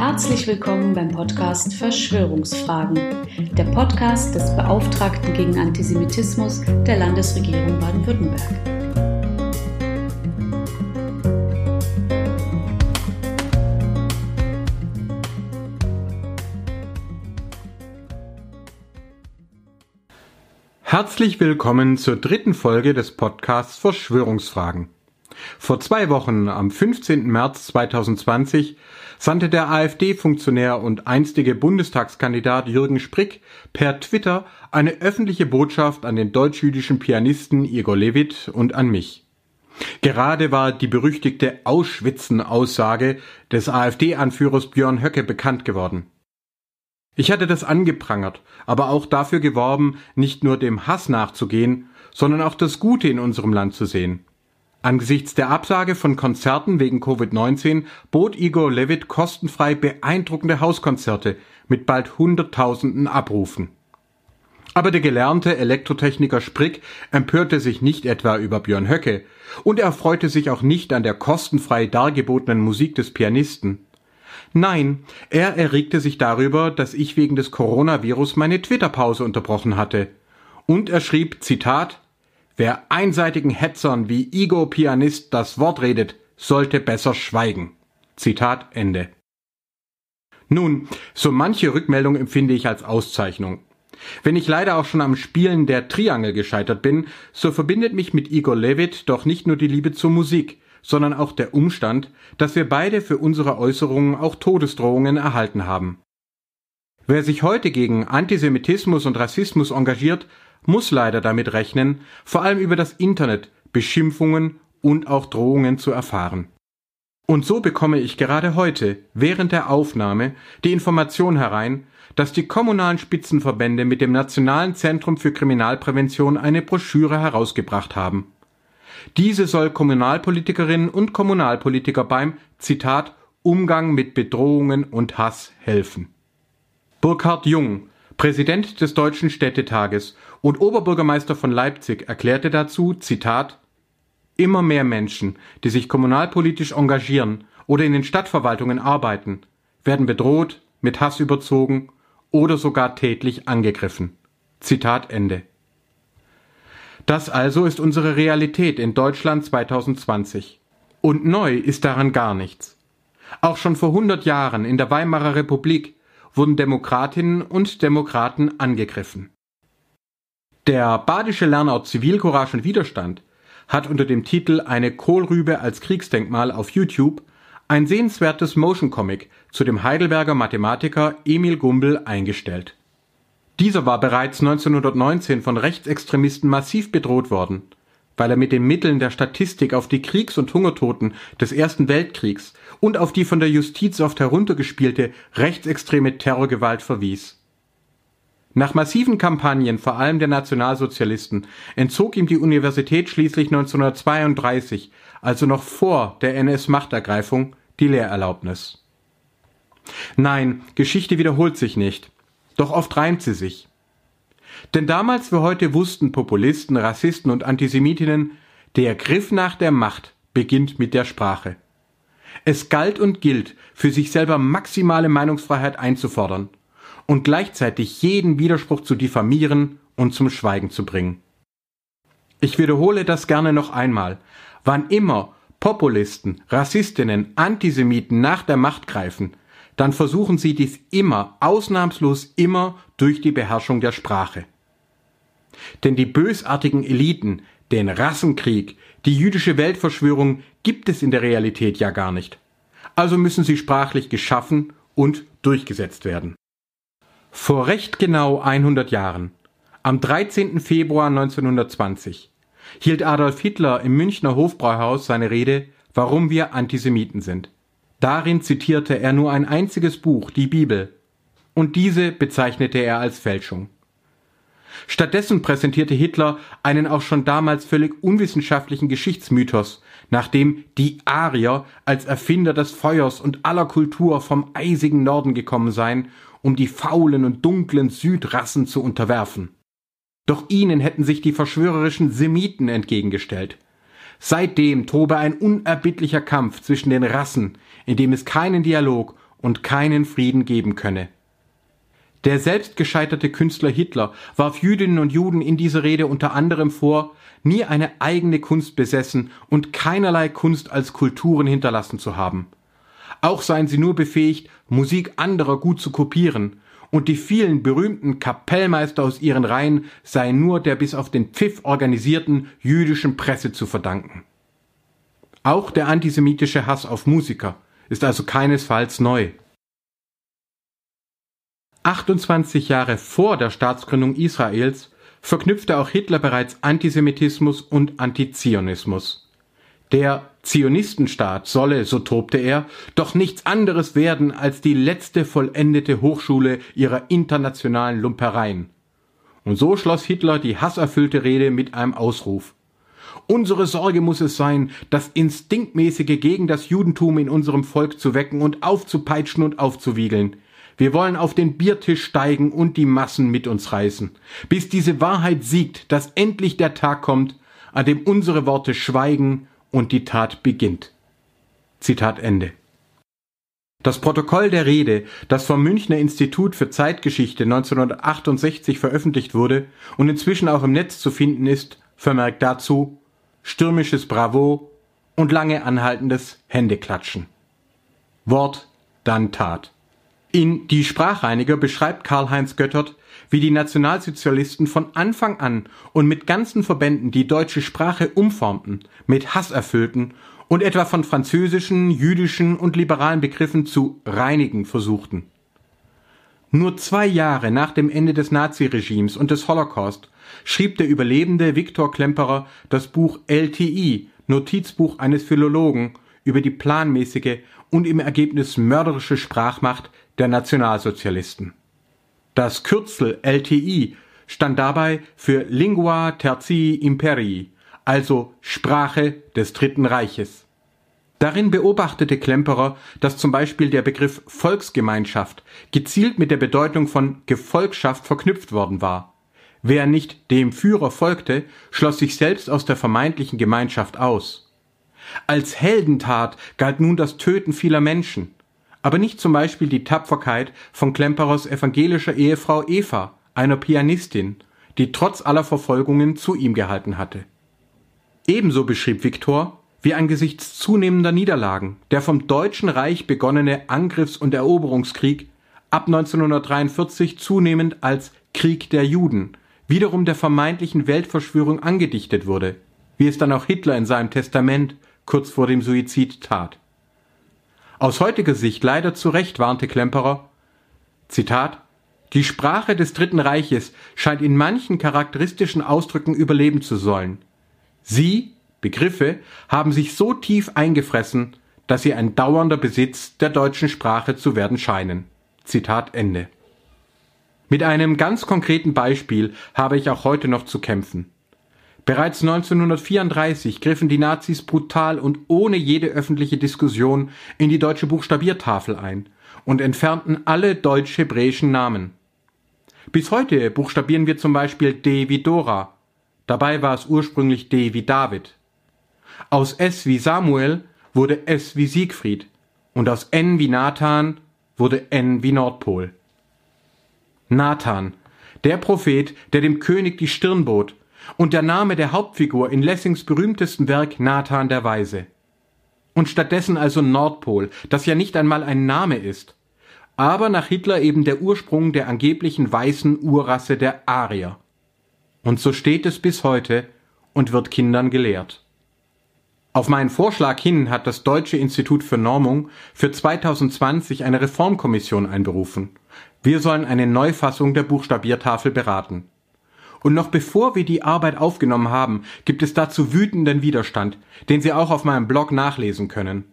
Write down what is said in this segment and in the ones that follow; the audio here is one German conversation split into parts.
Herzlich willkommen beim Podcast Verschwörungsfragen, der Podcast des Beauftragten gegen Antisemitismus der Landesregierung Baden-Württemberg. Herzlich willkommen zur dritten Folge des Podcasts Verschwörungsfragen. Vor zwei Wochen, am 15. März 2020, sandte der AfD-Funktionär und einstige Bundestagskandidat Jürgen Sprick per Twitter eine öffentliche Botschaft an den deutsch-jüdischen Pianisten Igor Levit und an mich. Gerade war die berüchtigte Auschwitzen-Aussage des AfD-Anführers Björn Höcke bekannt geworden. Ich hatte das angeprangert, aber auch dafür geworben, nicht nur dem Hass nachzugehen, sondern auch das Gute in unserem Land zu sehen. Angesichts der Absage von Konzerten wegen Covid-19 bot Igor Levit kostenfrei beeindruckende Hauskonzerte mit bald Hunderttausenden Abrufen. Aber der gelernte Elektrotechniker Sprick empörte sich nicht etwa über Björn Höcke und er freute sich auch nicht an der kostenfrei dargebotenen Musik des Pianisten. Nein, er erregte sich darüber, dass ich wegen des Coronavirus meine Twitter-Pause unterbrochen hatte. Und er schrieb, Zitat, Wer einseitigen Hetzern wie Igor Pianist das Wort redet, sollte besser schweigen. Zitat Ende. Nun, so manche Rückmeldung empfinde ich als Auszeichnung. Wenn ich leider auch schon am Spielen der Triangel gescheitert bin, so verbindet mich mit Igor Levit doch nicht nur die Liebe zur Musik, sondern auch der Umstand, dass wir beide für unsere Äußerungen auch Todesdrohungen erhalten haben. Wer sich heute gegen Antisemitismus und Rassismus engagiert, muss leider damit rechnen, vor allem über das Internet Beschimpfungen und auch Drohungen zu erfahren. Und so bekomme ich gerade heute, während der Aufnahme, die Information herein, dass die kommunalen Spitzenverbände mit dem Nationalen Zentrum für Kriminalprävention eine Broschüre herausgebracht haben. Diese soll Kommunalpolitikerinnen und Kommunalpolitiker beim Zitat Umgang mit Bedrohungen und Hass helfen. Burkhard Jung, Präsident des Deutschen Städtetages und Oberbürgermeister von Leipzig erklärte dazu, Zitat, Immer mehr Menschen, die sich kommunalpolitisch engagieren oder in den Stadtverwaltungen arbeiten, werden bedroht, mit Hass überzogen oder sogar tätlich angegriffen. Zitat Ende. Das also ist unsere Realität in Deutschland 2020. Und neu ist daran gar nichts. Auch schon vor 100 Jahren in der Weimarer Republik wurden Demokratinnen und Demokraten angegriffen. Der badische Lernort Zivilcourage und Widerstand hat unter dem Titel Eine Kohlrübe als Kriegsdenkmal auf YouTube ein sehenswertes Motion Comic zu dem Heidelberger Mathematiker Emil Gumbel eingestellt. Dieser war bereits 1919 von Rechtsextremisten massiv bedroht worden weil er mit den Mitteln der Statistik auf die Kriegs- und Hungertoten des Ersten Weltkriegs und auf die von der Justiz oft heruntergespielte rechtsextreme Terrorgewalt verwies. Nach massiven Kampagnen, vor allem der Nationalsozialisten, entzog ihm die Universität schließlich 1932, also noch vor der NS-Machtergreifung, die Lehrerlaubnis. Nein, Geschichte wiederholt sich nicht, doch oft reimt sie sich. Denn damals wie heute wussten Populisten, Rassisten und Antisemitinnen, der Griff nach der Macht beginnt mit der Sprache. Es galt und gilt, für sich selber maximale Meinungsfreiheit einzufordern und gleichzeitig jeden Widerspruch zu diffamieren und zum Schweigen zu bringen. Ich wiederhole das gerne noch einmal. Wann immer Populisten, Rassistinnen, Antisemiten nach der Macht greifen, dann versuchen sie dies immer, ausnahmslos immer durch die Beherrschung der Sprache. Denn die bösartigen Eliten, den Rassenkrieg, die jüdische Weltverschwörung gibt es in der Realität ja gar nicht. Also müssen sie sprachlich geschaffen und durchgesetzt werden. Vor recht genau 100 Jahren, am 13. Februar 1920, hielt Adolf Hitler im Münchner Hofbräuhaus seine Rede Warum wir Antisemiten sind. Darin zitierte er nur ein einziges Buch, die Bibel, und diese bezeichnete er als Fälschung. Stattdessen präsentierte Hitler einen auch schon damals völlig unwissenschaftlichen Geschichtsmythos, nachdem die Arier als Erfinder des Feuers und aller Kultur vom eisigen Norden gekommen seien, um die faulen und dunklen Südrassen zu unterwerfen. Doch ihnen hätten sich die verschwörerischen Semiten entgegengestellt. Seitdem tobe ein unerbittlicher Kampf zwischen den Rassen, in dem es keinen Dialog und keinen Frieden geben könne. Der selbst gescheiterte Künstler Hitler warf Jüdinnen und Juden in dieser Rede unter anderem vor, nie eine eigene Kunst besessen und keinerlei Kunst als Kulturen hinterlassen zu haben. Auch seien sie nur befähigt, Musik anderer gut zu kopieren, und die vielen berühmten Kapellmeister aus ihren Reihen seien nur der bis auf den Pfiff organisierten jüdischen Presse zu verdanken. Auch der antisemitische Hass auf Musiker ist also keinesfalls neu. 28 Jahre vor der Staatsgründung Israels verknüpfte auch Hitler bereits Antisemitismus und Antizionismus. Der Zionistenstaat solle, so tobte er, doch nichts anderes werden als die letzte vollendete Hochschule ihrer internationalen Lumpereien. Und so schloss Hitler die hasserfüllte Rede mit einem Ausruf. Unsere Sorge muss es sein, das Instinktmäßige gegen das Judentum in unserem Volk zu wecken und aufzupeitschen und aufzuwiegeln. Wir wollen auf den Biertisch steigen und die Massen mit uns reißen, bis diese Wahrheit siegt, dass endlich der Tag kommt, an dem unsere Worte schweigen und die Tat beginnt. Zitat Ende. Das Protokoll der Rede, das vom Münchner Institut für Zeitgeschichte 1968 veröffentlicht wurde und inzwischen auch im Netz zu finden ist, vermerkt dazu stürmisches Bravo und lange anhaltendes Händeklatschen. Wort, dann Tat. In Die Sprachreiniger beschreibt Karl-Heinz Göttert, wie die Nationalsozialisten von Anfang an und mit ganzen Verbänden die deutsche Sprache umformten, mit Hass erfüllten und etwa von französischen, jüdischen und liberalen Begriffen zu reinigen versuchten. Nur zwei Jahre nach dem Ende des Naziregimes und des Holocaust schrieb der Überlebende Viktor Klemperer das Buch LTI, Notizbuch eines Philologen, über die planmäßige und im Ergebnis mörderische Sprachmacht der Nationalsozialisten. Das Kürzel LTI stand dabei für Lingua Tertii Imperii, also Sprache des Dritten Reiches. Darin beobachtete Klemperer, dass zum Beispiel der Begriff Volksgemeinschaft gezielt mit der Bedeutung von Gefolgschaft verknüpft worden war. Wer nicht dem Führer folgte, schloss sich selbst aus der vermeintlichen Gemeinschaft aus. Als Heldentat galt nun das Töten vieler Menschen aber nicht zum Beispiel die Tapferkeit von Klemperers evangelischer Ehefrau Eva, einer Pianistin, die trotz aller Verfolgungen zu ihm gehalten hatte. Ebenso beschrieb Viktor, wie angesichts zunehmender Niederlagen der vom Deutschen Reich begonnene Angriffs- und Eroberungskrieg ab 1943 zunehmend als Krieg der Juden, wiederum der vermeintlichen Weltverschwörung angedichtet wurde, wie es dann auch Hitler in seinem Testament kurz vor dem Suizid tat. Aus heutiger Sicht leider zu Recht warnte Klemperer, Zitat, die Sprache des Dritten Reiches scheint in manchen charakteristischen Ausdrücken überleben zu sollen. Sie, Begriffe, haben sich so tief eingefressen, dass sie ein dauernder Besitz der deutschen Sprache zu werden scheinen. Zitat Ende. Mit einem ganz konkreten Beispiel habe ich auch heute noch zu kämpfen. Bereits 1934 griffen die Nazis brutal und ohne jede öffentliche Diskussion in die deutsche Buchstabiertafel ein und entfernten alle deutsch-hebräischen Namen. Bis heute buchstabieren wir zum Beispiel D wie Dora. Dabei war es ursprünglich D wie David. Aus S wie Samuel wurde S wie Siegfried und aus N wie Nathan wurde N wie Nordpol. Nathan, der Prophet, der dem König die Stirn bot und der Name der Hauptfigur in Lessings berühmtesten Werk Nathan der Weise. Und stattdessen also Nordpol, das ja nicht einmal ein Name ist, aber nach Hitler eben der Ursprung der angeblichen weißen Urrasse der Arier. Und so steht es bis heute und wird Kindern gelehrt. Auf meinen Vorschlag hin hat das Deutsche Institut für Normung für 2020 eine Reformkommission einberufen. Wir sollen eine Neufassung der Buchstabiertafel beraten. Und noch bevor wir die Arbeit aufgenommen haben, gibt es dazu wütenden Widerstand, den Sie auch auf meinem Blog nachlesen können.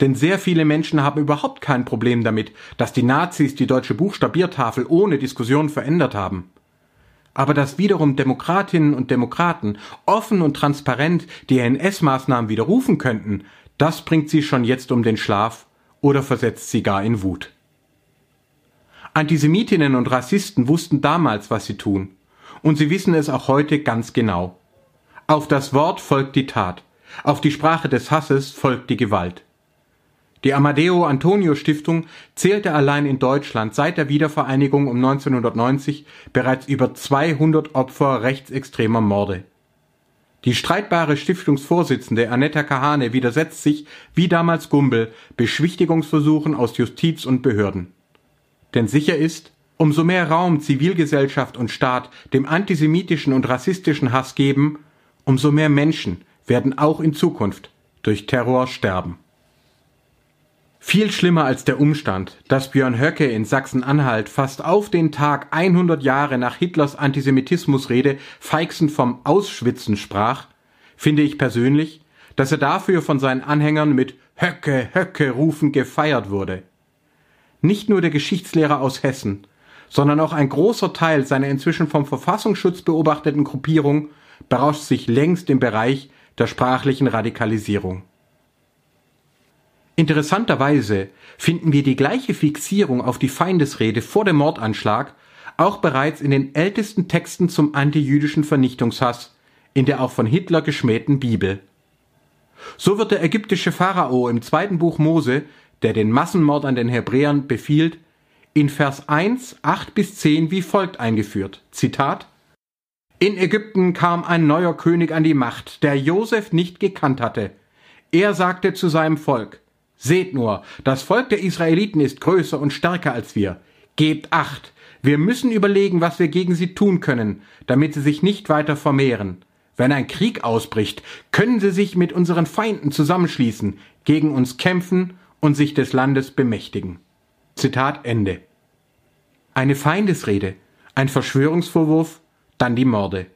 Denn sehr viele Menschen haben überhaupt kein Problem damit, dass die Nazis die deutsche Buchstabiertafel ohne Diskussion verändert haben. Aber dass wiederum Demokratinnen und Demokraten offen und transparent die NS-Maßnahmen widerrufen könnten, das bringt sie schon jetzt um den Schlaf oder versetzt sie gar in Wut. Antisemitinnen und Rassisten wussten damals, was sie tun und sie wissen es auch heute ganz genau. Auf das Wort folgt die Tat, auf die Sprache des Hasses folgt die Gewalt. Die Amadeo Antonio Stiftung zählte allein in Deutschland seit der Wiedervereinigung um 1990 bereits über 200 Opfer rechtsextremer Morde. Die streitbare Stiftungsvorsitzende Annetta Kahane widersetzt sich, wie damals Gumbel, Beschwichtigungsversuchen aus Justiz und Behörden. Denn sicher ist, umso mehr Raum Zivilgesellschaft und Staat dem antisemitischen und rassistischen Hass geben, umso mehr Menschen werden auch in Zukunft durch Terror sterben. Viel schlimmer als der Umstand, dass Björn Höcke in Sachsen-Anhalt fast auf den Tag 100 Jahre nach Hitlers Antisemitismusrede feixend vom Ausschwitzen sprach, finde ich persönlich, dass er dafür von seinen Anhängern mit Höcke, Höcke rufen gefeiert wurde. Nicht nur der Geschichtslehrer aus Hessen, sondern auch ein großer Teil seiner inzwischen vom Verfassungsschutz beobachteten Gruppierung berauscht sich längst im Bereich der sprachlichen Radikalisierung. Interessanterweise finden wir die gleiche Fixierung auf die Feindesrede vor dem Mordanschlag auch bereits in den ältesten Texten zum antijüdischen Vernichtungshass in der auch von Hitler geschmähten Bibel. So wird der ägyptische Pharao im zweiten Buch Mose, der den Massenmord an den Hebräern befiehlt, in Vers 1, 8 bis 10 wie folgt eingeführt. Zitat In Ägypten kam ein neuer König an die Macht, der Josef nicht gekannt hatte. Er sagte zu seinem Volk, Seht nur, das Volk der Israeliten ist größer und stärker als wir. Gebt acht, wir müssen überlegen, was wir gegen sie tun können, damit sie sich nicht weiter vermehren. Wenn ein Krieg ausbricht, können sie sich mit unseren Feinden zusammenschließen, gegen uns kämpfen und sich des Landes bemächtigen. Zitat Ende. Eine Feindesrede, ein Verschwörungsvorwurf, dann die Morde.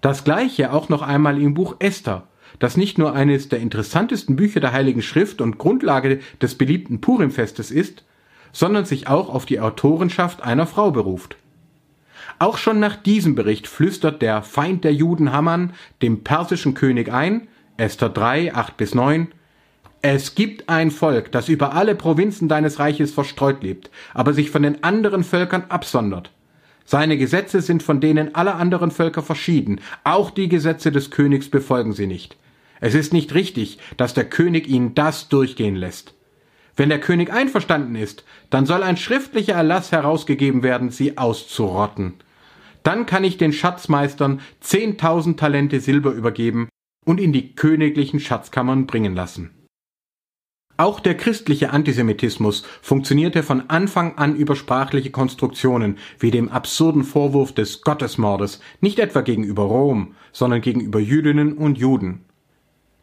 Das gleiche auch noch einmal im Buch Esther, das nicht nur eines der interessantesten Bücher der Heiligen Schrift und Grundlage des beliebten Purimfestes ist, sondern sich auch auf die Autorenschaft einer Frau beruft. Auch schon nach diesem Bericht flüstert der Feind der Juden Haman dem persischen König ein, Esther 3, 8 bis 9, es gibt ein Volk, das über alle Provinzen deines Reiches verstreut lebt, aber sich von den anderen Völkern absondert. Seine Gesetze sind von denen aller anderen Völker verschieden, auch die Gesetze des Königs befolgen sie nicht. Es ist nicht richtig, dass der König ihnen das durchgehen lässt. Wenn der König einverstanden ist, dann soll ein schriftlicher Erlass herausgegeben werden, sie auszurotten. Dann kann ich den Schatzmeistern zehntausend Talente Silber übergeben und in die königlichen Schatzkammern bringen lassen. Auch der christliche Antisemitismus funktionierte von Anfang an über sprachliche Konstruktionen, wie dem absurden Vorwurf des Gottesmordes, nicht etwa gegenüber Rom, sondern gegenüber Jüdinnen und Juden.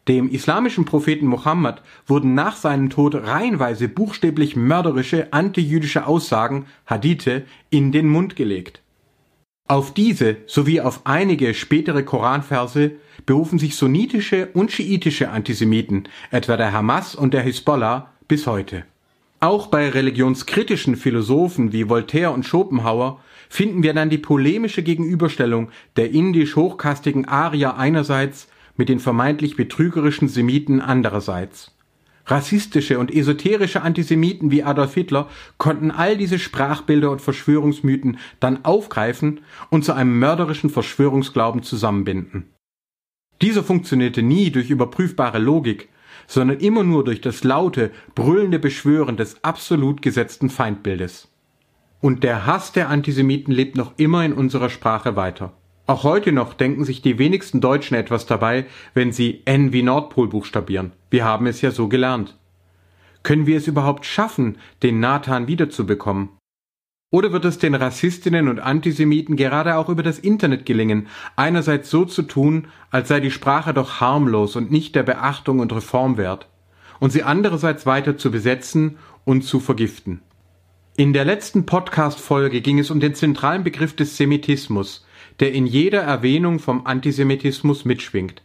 Dem islamischen Propheten Mohammed wurden nach seinem Tod reihenweise buchstäblich mörderische antijüdische Aussagen, Hadithe, in den Mund gelegt. Auf diese sowie auf einige spätere Koranverse berufen sich sunnitische und schiitische Antisemiten, etwa der Hamas und der Hisbollah, bis heute. Auch bei religionskritischen Philosophen wie Voltaire und Schopenhauer finden wir dann die polemische Gegenüberstellung der indisch hochkastigen Arier einerseits mit den vermeintlich betrügerischen Semiten andererseits. Rassistische und esoterische Antisemiten wie Adolf Hitler konnten all diese Sprachbilder und Verschwörungsmythen dann aufgreifen und zu einem mörderischen Verschwörungsglauben zusammenbinden. Dieser funktionierte nie durch überprüfbare Logik, sondern immer nur durch das laute, brüllende Beschwören des absolut gesetzten Feindbildes. Und der Hass der Antisemiten lebt noch immer in unserer Sprache weiter. Auch heute noch denken sich die wenigsten Deutschen etwas dabei, wenn sie N wie Nordpol buchstabieren. Wir haben es ja so gelernt. Können wir es überhaupt schaffen, den Nathan wiederzubekommen? Oder wird es den Rassistinnen und Antisemiten gerade auch über das Internet gelingen, einerseits so zu tun, als sei die Sprache doch harmlos und nicht der Beachtung und Reform wert, und sie andererseits weiter zu besetzen und zu vergiften? In der letzten Podcast-Folge ging es um den zentralen Begriff des Semitismus, der in jeder Erwähnung vom Antisemitismus mitschwingt.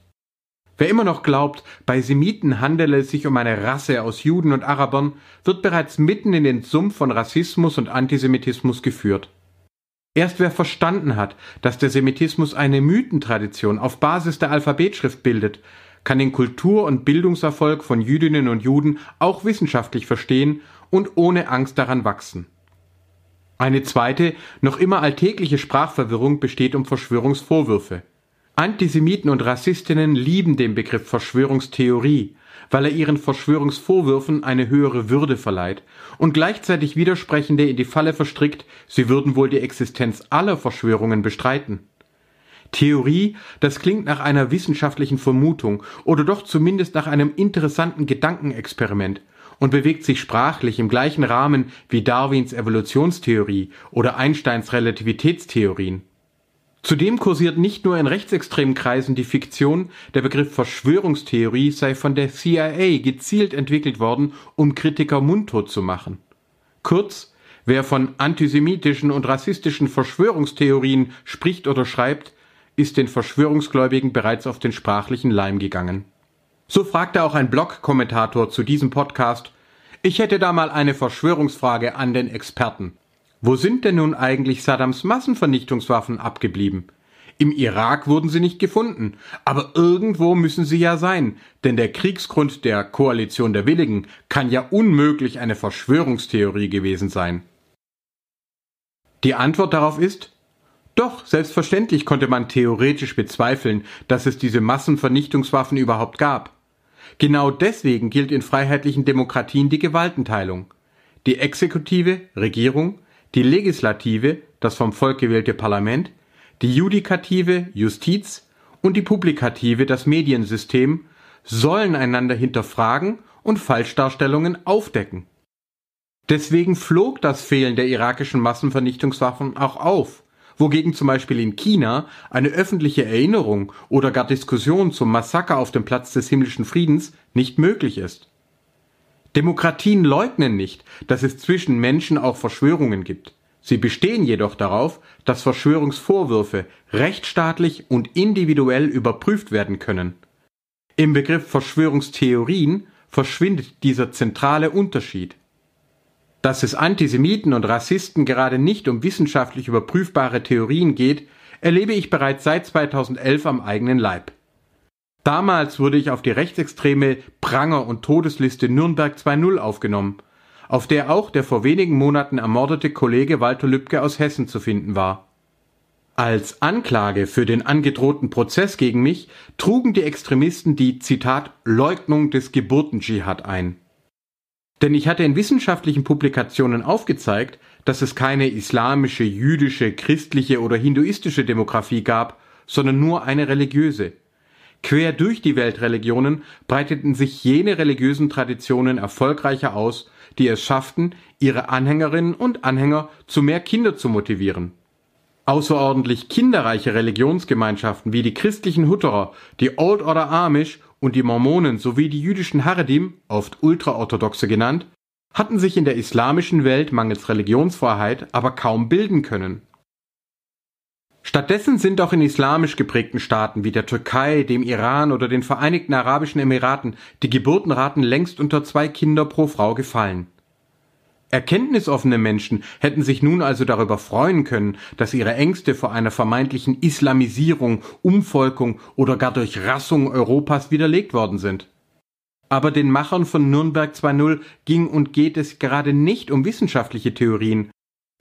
Wer immer noch glaubt, bei Semiten handele es sich um eine Rasse aus Juden und Arabern, wird bereits mitten in den Sumpf von Rassismus und Antisemitismus geführt. Erst wer verstanden hat, dass der Semitismus eine Mythentradition auf Basis der Alphabetschrift bildet, kann den Kultur- und Bildungserfolg von Jüdinnen und Juden auch wissenschaftlich verstehen und ohne Angst daran wachsen. Eine zweite, noch immer alltägliche Sprachverwirrung besteht um Verschwörungsvorwürfe. Antisemiten und Rassistinnen lieben den Begriff Verschwörungstheorie, weil er ihren Verschwörungsvorwürfen eine höhere Würde verleiht und gleichzeitig Widersprechende in die Falle verstrickt, sie würden wohl die Existenz aller Verschwörungen bestreiten. Theorie, das klingt nach einer wissenschaftlichen Vermutung oder doch zumindest nach einem interessanten Gedankenexperiment und bewegt sich sprachlich im gleichen Rahmen wie Darwins Evolutionstheorie oder Einsteins Relativitätstheorien. Zudem kursiert nicht nur in rechtsextremen Kreisen die Fiktion, der Begriff Verschwörungstheorie sei von der CIA gezielt entwickelt worden, um Kritiker mundtot zu machen. Kurz, wer von antisemitischen und rassistischen Verschwörungstheorien spricht oder schreibt, ist den Verschwörungsgläubigen bereits auf den sprachlichen Leim gegangen. So fragte auch ein Blog-Kommentator zu diesem Podcast, ich hätte da mal eine Verschwörungsfrage an den Experten. Wo sind denn nun eigentlich Saddams Massenvernichtungswaffen abgeblieben? Im Irak wurden sie nicht gefunden, aber irgendwo müssen sie ja sein, denn der Kriegsgrund der Koalition der Willigen kann ja unmöglich eine Verschwörungstheorie gewesen sein. Die Antwort darauf ist, doch, selbstverständlich konnte man theoretisch bezweifeln, dass es diese Massenvernichtungswaffen überhaupt gab. Genau deswegen gilt in freiheitlichen Demokratien die Gewaltenteilung. Die Exekutive, Regierung, die Legislative, das vom Volk gewählte Parlament, die Judikative, Justiz und die Publikative, das Mediensystem, sollen einander hinterfragen und Falschdarstellungen aufdecken. Deswegen flog das Fehlen der irakischen Massenvernichtungswaffen auch auf, wogegen zum Beispiel in China eine öffentliche Erinnerung oder gar Diskussion zum Massaker auf dem Platz des himmlischen Friedens nicht möglich ist. Demokratien leugnen nicht, dass es zwischen Menschen auch Verschwörungen gibt. Sie bestehen jedoch darauf, dass Verschwörungsvorwürfe rechtsstaatlich und individuell überprüft werden können. Im Begriff Verschwörungstheorien verschwindet dieser zentrale Unterschied. Dass es Antisemiten und Rassisten gerade nicht um wissenschaftlich überprüfbare Theorien geht, erlebe ich bereits seit 2011 am eigenen Leib. Damals wurde ich auf die rechtsextreme Pranger- und Todesliste Nürnberg 2.0 aufgenommen, auf der auch der vor wenigen Monaten ermordete Kollege Walter Lübcke aus Hessen zu finden war. Als Anklage für den angedrohten Prozess gegen mich trugen die Extremisten die Zitat Leugnung des Geburtendschihad ein. Denn ich hatte in wissenschaftlichen Publikationen aufgezeigt, dass es keine islamische, jüdische, christliche oder hinduistische Demografie gab, sondern nur eine religiöse. Quer durch die Weltreligionen breiteten sich jene religiösen Traditionen erfolgreicher aus, die es schafften, ihre Anhängerinnen und Anhänger zu mehr Kinder zu motivieren. Außerordentlich kinderreiche Religionsgemeinschaften wie die christlichen Hutterer, die Old Order Amish und die Mormonen sowie die jüdischen Haredim, oft Ultraorthodoxe genannt, hatten sich in der islamischen Welt mangels Religionsfreiheit aber kaum bilden können. Stattdessen sind auch in islamisch geprägten Staaten wie der Türkei, dem Iran oder den Vereinigten Arabischen Emiraten die Geburtenraten längst unter zwei Kinder pro Frau gefallen. Erkenntnisoffene Menschen hätten sich nun also darüber freuen können, dass ihre Ängste vor einer vermeintlichen Islamisierung, Umvolkung oder gar Durchrassung Europas widerlegt worden sind. Aber den Machern von Nürnberg 2.0 ging und geht es gerade nicht um wissenschaftliche Theorien,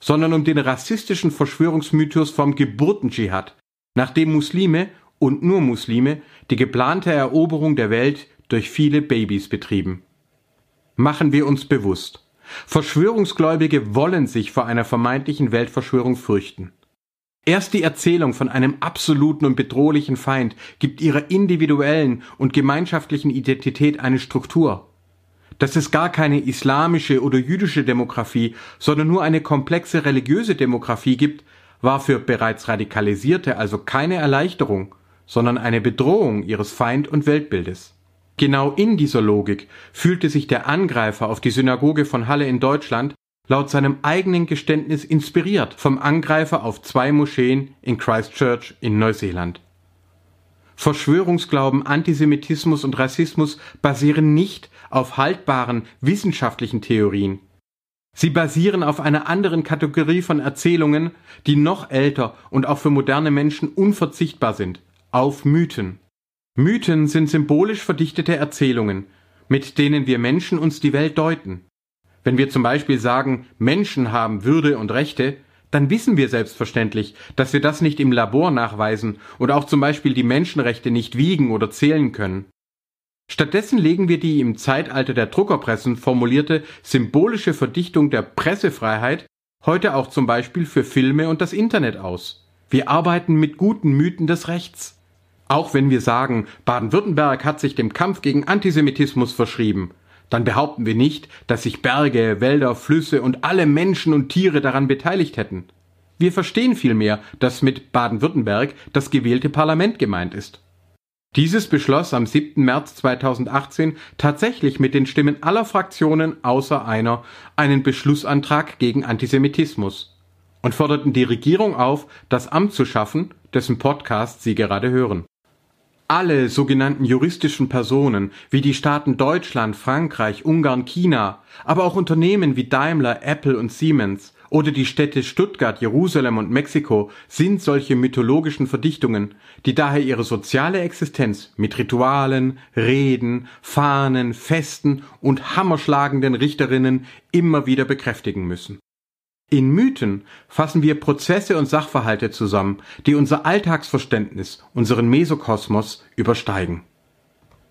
sondern um den rassistischen Verschwörungsmythos vom Geburtendschihad, nachdem Muslime und nur Muslime die geplante Eroberung der Welt durch viele Babys betrieben. Machen wir uns bewusst. Verschwörungsgläubige wollen sich vor einer vermeintlichen Weltverschwörung fürchten. Erst die Erzählung von einem absoluten und bedrohlichen Feind gibt ihrer individuellen und gemeinschaftlichen Identität eine Struktur dass es gar keine islamische oder jüdische Demografie, sondern nur eine komplexe religiöse Demografie gibt, war für bereits Radikalisierte also keine Erleichterung, sondern eine Bedrohung ihres Feind- und Weltbildes. Genau in dieser Logik fühlte sich der Angreifer auf die Synagoge von Halle in Deutschland laut seinem eigenen Geständnis inspiriert vom Angreifer auf zwei Moscheen in Christchurch in Neuseeland. Verschwörungsglauben, Antisemitismus und Rassismus basieren nicht auf haltbaren wissenschaftlichen Theorien. Sie basieren auf einer anderen Kategorie von Erzählungen, die noch älter und auch für moderne Menschen unverzichtbar sind, auf Mythen. Mythen sind symbolisch verdichtete Erzählungen, mit denen wir Menschen uns die Welt deuten. Wenn wir zum Beispiel sagen, Menschen haben Würde und Rechte, dann wissen wir selbstverständlich, dass wir das nicht im Labor nachweisen und auch zum Beispiel die Menschenrechte nicht wiegen oder zählen können. Stattdessen legen wir die im Zeitalter der Druckerpressen formulierte symbolische Verdichtung der Pressefreiheit heute auch zum Beispiel für Filme und das Internet aus. Wir arbeiten mit guten Mythen des Rechts. Auch wenn wir sagen, Baden-Württemberg hat sich dem Kampf gegen Antisemitismus verschrieben, dann behaupten wir nicht, dass sich Berge, Wälder, Flüsse und alle Menschen und Tiere daran beteiligt hätten. Wir verstehen vielmehr, dass mit Baden-Württemberg das gewählte Parlament gemeint ist. Dieses beschloss am 7. März 2018 tatsächlich mit den Stimmen aller Fraktionen außer einer einen Beschlussantrag gegen Antisemitismus und forderten die Regierung auf, das Amt zu schaffen, dessen Podcast Sie gerade hören. Alle sogenannten juristischen Personen wie die Staaten Deutschland, Frankreich, Ungarn, China, aber auch Unternehmen wie Daimler, Apple und Siemens oder die Städte Stuttgart, Jerusalem und Mexiko sind solche mythologischen Verdichtungen, die daher ihre soziale Existenz mit Ritualen, Reden, Fahnen, Festen und hammerschlagenden Richterinnen immer wieder bekräftigen müssen. In Mythen fassen wir Prozesse und Sachverhalte zusammen, die unser Alltagsverständnis, unseren Mesokosmos übersteigen.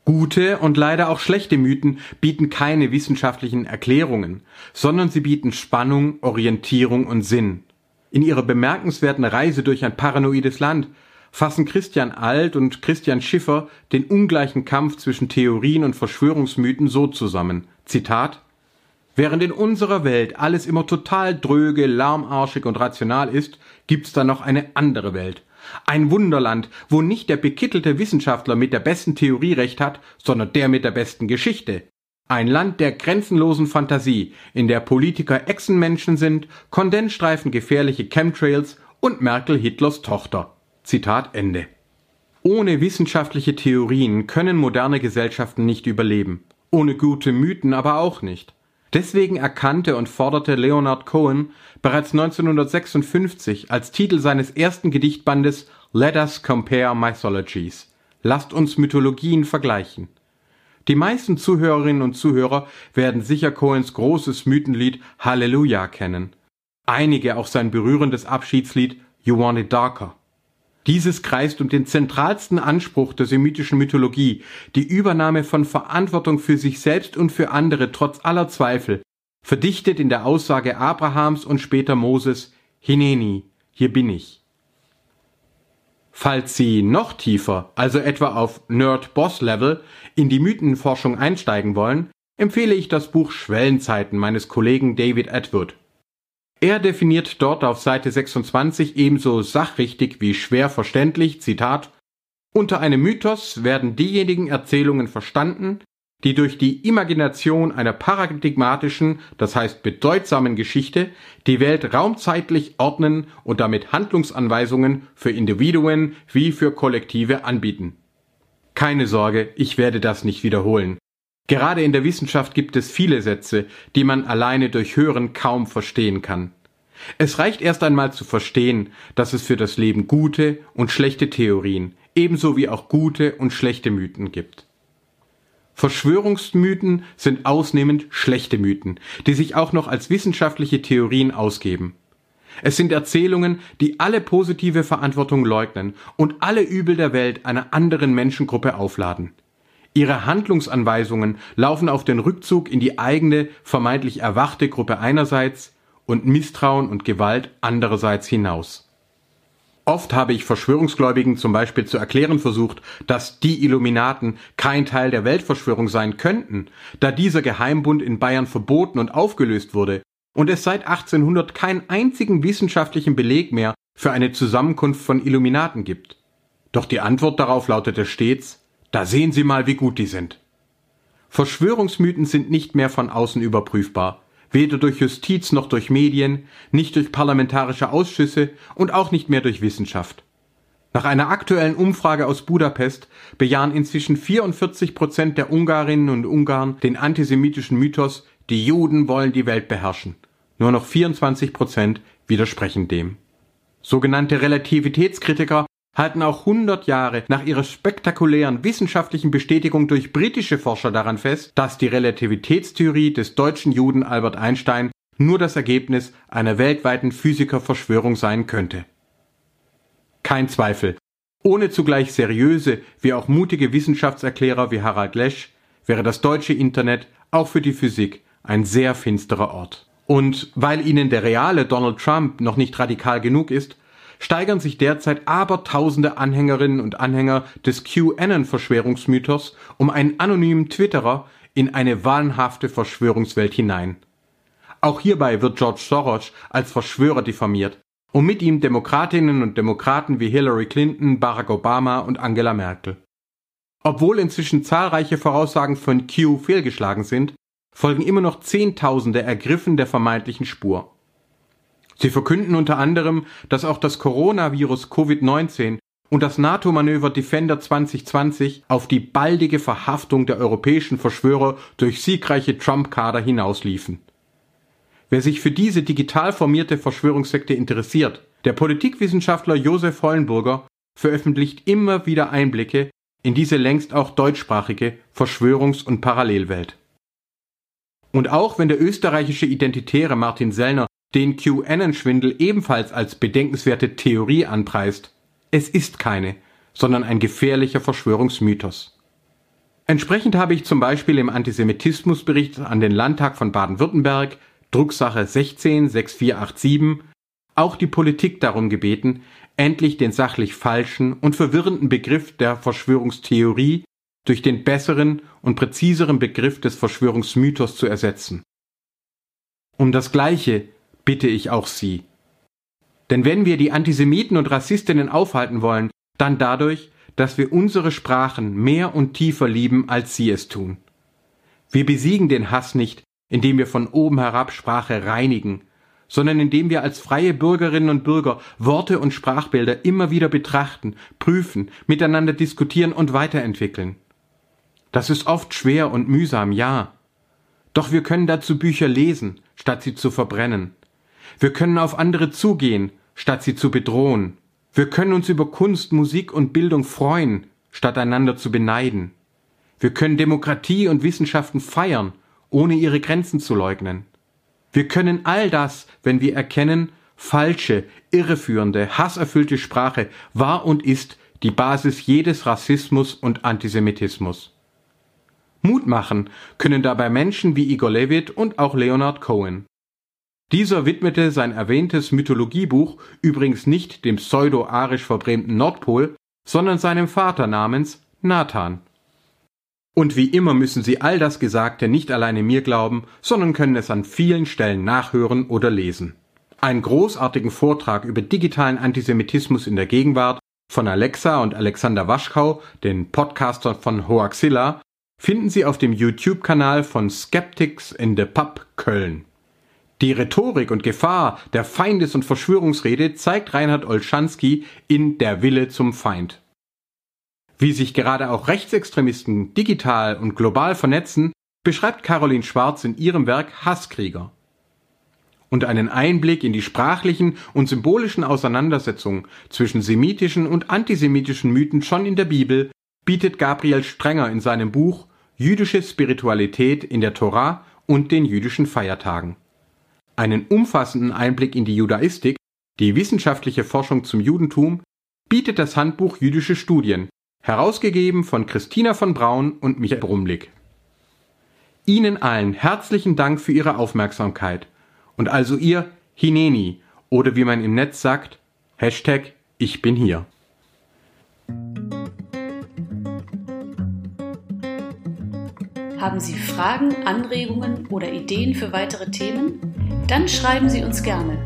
Gute und leider auch schlechte Mythen bieten keine wissenschaftlichen Erklärungen, sondern sie bieten Spannung, Orientierung und Sinn. In ihrer bemerkenswerten Reise durch ein paranoides Land fassen Christian Alt und Christian Schiffer den ungleichen Kampf zwischen Theorien und Verschwörungsmythen so zusammen. Zitat Während in unserer Welt alles immer total dröge, lahmarschig und rational ist, gibt's da noch eine andere Welt, ein Wunderland, wo nicht der bekittelte Wissenschaftler mit der besten Theorie recht hat, sondern der mit der besten Geschichte. Ein Land der grenzenlosen Fantasie, in der Politiker Echsenmenschen sind, Kondensstreifen gefährliche Chemtrails und Merkel Hitlers Tochter. Zitat Ende. Ohne wissenschaftliche Theorien können moderne Gesellschaften nicht überleben. Ohne gute Mythen aber auch nicht. Deswegen erkannte und forderte Leonard Cohen bereits 1956 als Titel seines ersten Gedichtbandes Let us compare mythologies. Lasst uns Mythologien vergleichen. Die meisten Zuhörerinnen und Zuhörer werden sicher Cohens großes Mythenlied Halleluja kennen. Einige auch sein berührendes Abschiedslied You Want It Darker. Dieses kreist um den zentralsten Anspruch der semitischen Mythologie, die Übernahme von Verantwortung für sich selbst und für andere trotz aller Zweifel, verdichtet in der Aussage Abrahams und später Moses, Hineni, hier bin ich. Falls Sie noch tiefer, also etwa auf Nerd-Boss-Level, in die Mythenforschung einsteigen wollen, empfehle ich das Buch Schwellenzeiten meines Kollegen David Atwood. Er definiert dort auf Seite 26 ebenso sachrichtig wie schwer verständlich, Zitat, unter einem Mythos werden diejenigen Erzählungen verstanden, die durch die Imagination einer paradigmatischen, das heißt bedeutsamen Geschichte die Welt raumzeitlich ordnen und damit Handlungsanweisungen für Individuen wie für Kollektive anbieten. Keine Sorge, ich werde das nicht wiederholen. Gerade in der Wissenschaft gibt es viele Sätze, die man alleine durch Hören kaum verstehen kann. Es reicht erst einmal zu verstehen, dass es für das Leben gute und schlechte Theorien, ebenso wie auch gute und schlechte Mythen gibt. Verschwörungsmythen sind ausnehmend schlechte Mythen, die sich auch noch als wissenschaftliche Theorien ausgeben. Es sind Erzählungen, die alle positive Verantwortung leugnen und alle Übel der Welt einer anderen Menschengruppe aufladen. Ihre Handlungsanweisungen laufen auf den Rückzug in die eigene, vermeintlich erwachte Gruppe einerseits und Misstrauen und Gewalt andererseits hinaus. Oft habe ich Verschwörungsgläubigen zum Beispiel zu erklären versucht, dass die Illuminaten kein Teil der Weltverschwörung sein könnten, da dieser Geheimbund in Bayern verboten und aufgelöst wurde und es seit 1800 keinen einzigen wissenschaftlichen Beleg mehr für eine Zusammenkunft von Illuminaten gibt. Doch die Antwort darauf lautete stets, da sehen Sie mal, wie gut die sind. Verschwörungsmythen sind nicht mehr von außen überprüfbar, weder durch Justiz noch durch Medien, nicht durch parlamentarische Ausschüsse und auch nicht mehr durch Wissenschaft. Nach einer aktuellen Umfrage aus Budapest bejahen inzwischen 44 Prozent der Ungarinnen und Ungarn den antisemitischen Mythos, die Juden wollen die Welt beherrschen. Nur noch 24 Prozent widersprechen dem. Sogenannte Relativitätskritiker halten auch 100 Jahre nach ihrer spektakulären wissenschaftlichen Bestätigung durch britische Forscher daran fest, dass die Relativitätstheorie des deutschen Juden Albert Einstein nur das Ergebnis einer weltweiten Physikerverschwörung sein könnte. Kein Zweifel, ohne zugleich seriöse wie auch mutige Wissenschaftserklärer wie Harald Lesch wäre das deutsche Internet auch für die Physik ein sehr finsterer Ort. Und weil ihnen der reale Donald Trump noch nicht radikal genug ist, steigern sich derzeit abertausende Anhängerinnen und Anhänger des QAnon-Verschwörungsmythos um einen anonymen Twitterer in eine wahnhafte Verschwörungswelt hinein. Auch hierbei wird George Soros als Verschwörer diffamiert und mit ihm Demokratinnen und Demokraten wie Hillary Clinton, Barack Obama und Angela Merkel. Obwohl inzwischen zahlreiche Voraussagen von Q fehlgeschlagen sind, folgen immer noch Zehntausende ergriffen der vermeintlichen Spur. Sie verkünden unter anderem, dass auch das Coronavirus Covid-19 und das NATO-Manöver Defender 2020 auf die baldige Verhaftung der europäischen Verschwörer durch siegreiche Trump-Kader hinausliefen. Wer sich für diese digital formierte Verschwörungssekte interessiert, der Politikwissenschaftler Josef Hollenburger veröffentlicht immer wieder Einblicke in diese längst auch deutschsprachige Verschwörungs- und Parallelwelt. Und auch wenn der österreichische Identitäre Martin Sellner den QAnon-Schwindel ebenfalls als bedenkenswerte Theorie anpreist, es ist keine, sondern ein gefährlicher Verschwörungsmythos. Entsprechend habe ich zum Beispiel im Antisemitismusbericht an den Landtag von Baden-Württemberg, Drucksache 16 6487, auch die Politik darum gebeten, endlich den sachlich falschen und verwirrenden Begriff der Verschwörungstheorie durch den besseren und präziseren Begriff des Verschwörungsmythos zu ersetzen. Um das Gleiche bitte ich auch Sie. Denn wenn wir die Antisemiten und Rassistinnen aufhalten wollen, dann dadurch, dass wir unsere Sprachen mehr und tiefer lieben, als sie es tun. Wir besiegen den Hass nicht, indem wir von oben herab Sprache reinigen, sondern indem wir als freie Bürgerinnen und Bürger Worte und Sprachbilder immer wieder betrachten, prüfen, miteinander diskutieren und weiterentwickeln. Das ist oft schwer und mühsam, ja. Doch wir können dazu Bücher lesen, statt sie zu verbrennen. Wir können auf andere zugehen, statt sie zu bedrohen. Wir können uns über Kunst, Musik und Bildung freuen, statt einander zu beneiden. Wir können Demokratie und Wissenschaften feiern, ohne ihre Grenzen zu leugnen. Wir können all das, wenn wir erkennen, falsche, irreführende, hasserfüllte Sprache war und ist die Basis jedes Rassismus und Antisemitismus. Mut machen können dabei Menschen wie Igor Levit und auch Leonard Cohen. Dieser widmete sein erwähntes Mythologiebuch übrigens nicht dem pseudo-arisch verbrämten Nordpol, sondern seinem Vater namens Nathan. Und wie immer müssen Sie all das Gesagte nicht alleine mir glauben, sondern können es an vielen Stellen nachhören oder lesen. Einen großartigen Vortrag über digitalen Antisemitismus in der Gegenwart von Alexa und Alexander Waschkau, den Podcastern von Hoaxilla, finden Sie auf dem YouTube-Kanal von Skeptics in the Pub Köln. Die Rhetorik und Gefahr der Feindes- und Verschwörungsrede zeigt Reinhard Olschanski in Der Wille zum Feind. Wie sich gerade auch Rechtsextremisten digital und global vernetzen, beschreibt Caroline Schwarz in ihrem Werk Hasskrieger. Und einen Einblick in die sprachlichen und symbolischen Auseinandersetzungen zwischen semitischen und antisemitischen Mythen schon in der Bibel bietet Gabriel Strenger in seinem Buch Jüdische Spiritualität in der Tora und den jüdischen Feiertagen. Einen umfassenden Einblick in die Judaistik, die wissenschaftliche Forschung zum Judentum, bietet das Handbuch Jüdische Studien, herausgegeben von Christina von Braun und Michael Brumlik. Ihnen allen herzlichen Dank für Ihre Aufmerksamkeit und also Ihr Hineni oder wie man im Netz sagt, Hashtag Ich bin hier. Haben Sie Fragen, Anregungen oder Ideen für weitere Themen? Dann schreiben Sie uns gerne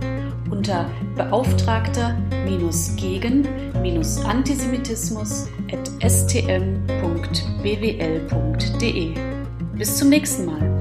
unter beauftragter-gegen-antisemitismus.stm.bwl.de. Bis zum nächsten Mal.